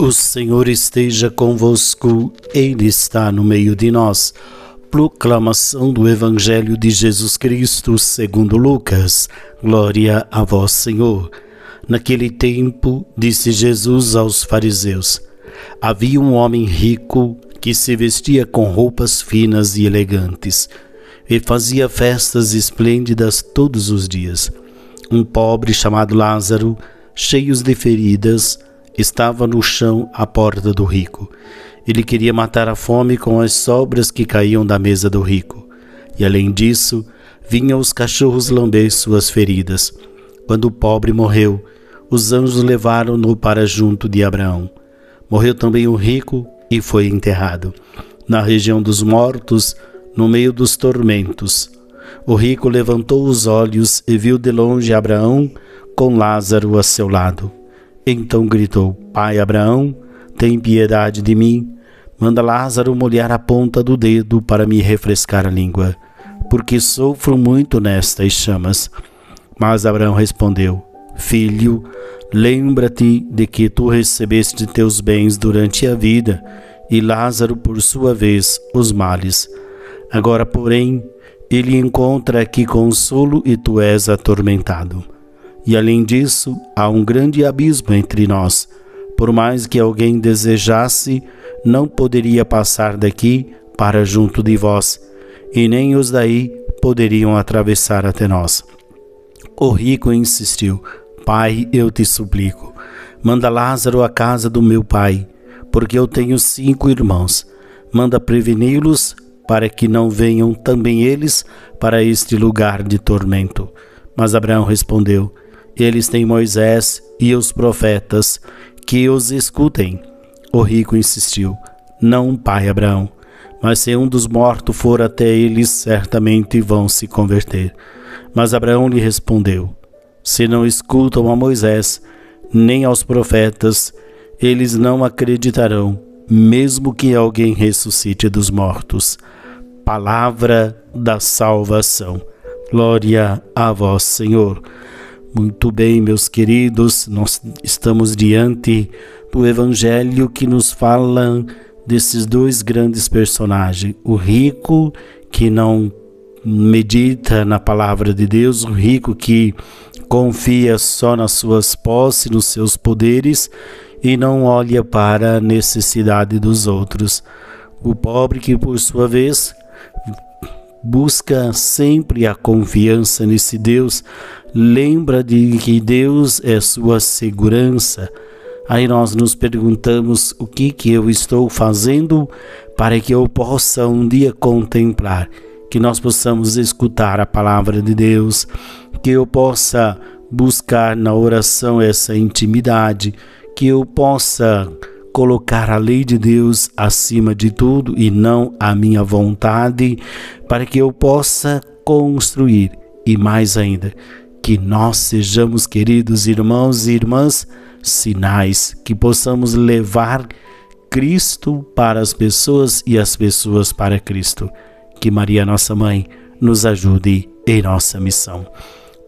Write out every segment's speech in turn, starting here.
O Senhor esteja convosco, Ele está no meio de nós. Proclamação do Evangelho de Jesus Cristo, segundo Lucas. Glória a vós, Senhor. Naquele tempo, disse Jesus aos fariseus: Havia um homem rico que se vestia com roupas finas e elegantes e fazia festas esplêndidas todos os dias. Um pobre chamado Lázaro, cheio de feridas, estava no chão à porta do rico. Ele queria matar a fome com as sobras que caíam da mesa do rico. E além disso, vinham os cachorros lamber suas feridas. Quando o pobre morreu, os anjos levaram-no para junto de Abraão. Morreu também o rico e foi enterrado. Na região dos mortos, no meio dos tormentos, o rico levantou os olhos e viu de longe Abraão com Lázaro a seu lado. Então gritou: Pai Abraão, tem piedade de mim. Manda Lázaro molhar a ponta do dedo para me refrescar a língua, porque sofro muito nestas chamas. Mas Abraão respondeu: Filho, lembra-te de que tu recebeste teus bens durante a vida, e Lázaro, por sua vez, os males. Agora, porém, ele encontra aqui consolo e tu és atormentado. E além disso, há um grande abismo entre nós. Por mais que alguém desejasse, não poderia passar daqui para junto de vós, e nem os daí poderiam atravessar até nós. O rico insistiu: Pai, eu te suplico, manda Lázaro à casa do meu pai, porque eu tenho cinco irmãos. Manda preveni-los para que não venham também eles para este lugar de tormento. Mas Abraão respondeu: eles têm Moisés e os profetas, que os escutem. O rico insistiu: Não, pai Abraão, mas se um dos mortos for até eles, certamente vão se converter. Mas Abraão lhe respondeu: Se não escutam a Moisés, nem aos profetas, eles não acreditarão, mesmo que alguém ressuscite dos mortos. Palavra da salvação. Glória a vós, Senhor. Muito bem, meus queridos, nós estamos diante do Evangelho que nos fala desses dois grandes personagens: o rico que não medita na palavra de Deus, o rico que confia só nas suas posses, nos seus poderes e não olha para a necessidade dos outros. O pobre que, por sua vez, busca sempre a confiança nesse Deus, lembra de que Deus é sua segurança. Aí nós nos perguntamos o que que eu estou fazendo para que eu possa um dia contemplar, que nós possamos escutar a palavra de Deus, que eu possa buscar na oração essa intimidade, que eu possa colocar a lei de Deus acima de tudo e não a minha vontade, para que eu possa construir e mais ainda, que nós sejamos, queridos irmãos e irmãs, sinais, que possamos levar Cristo para as pessoas e as pessoas para Cristo. Que Maria, nossa mãe, nos ajude em nossa missão.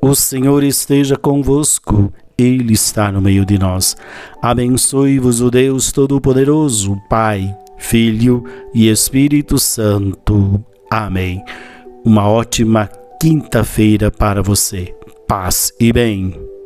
O Senhor esteja convosco ele está no meio de nós. Abençoe-vos o Deus Todo-Poderoso, Pai, Filho e Espírito Santo. Amém. Uma ótima quinta-feira para você. Paz e bem.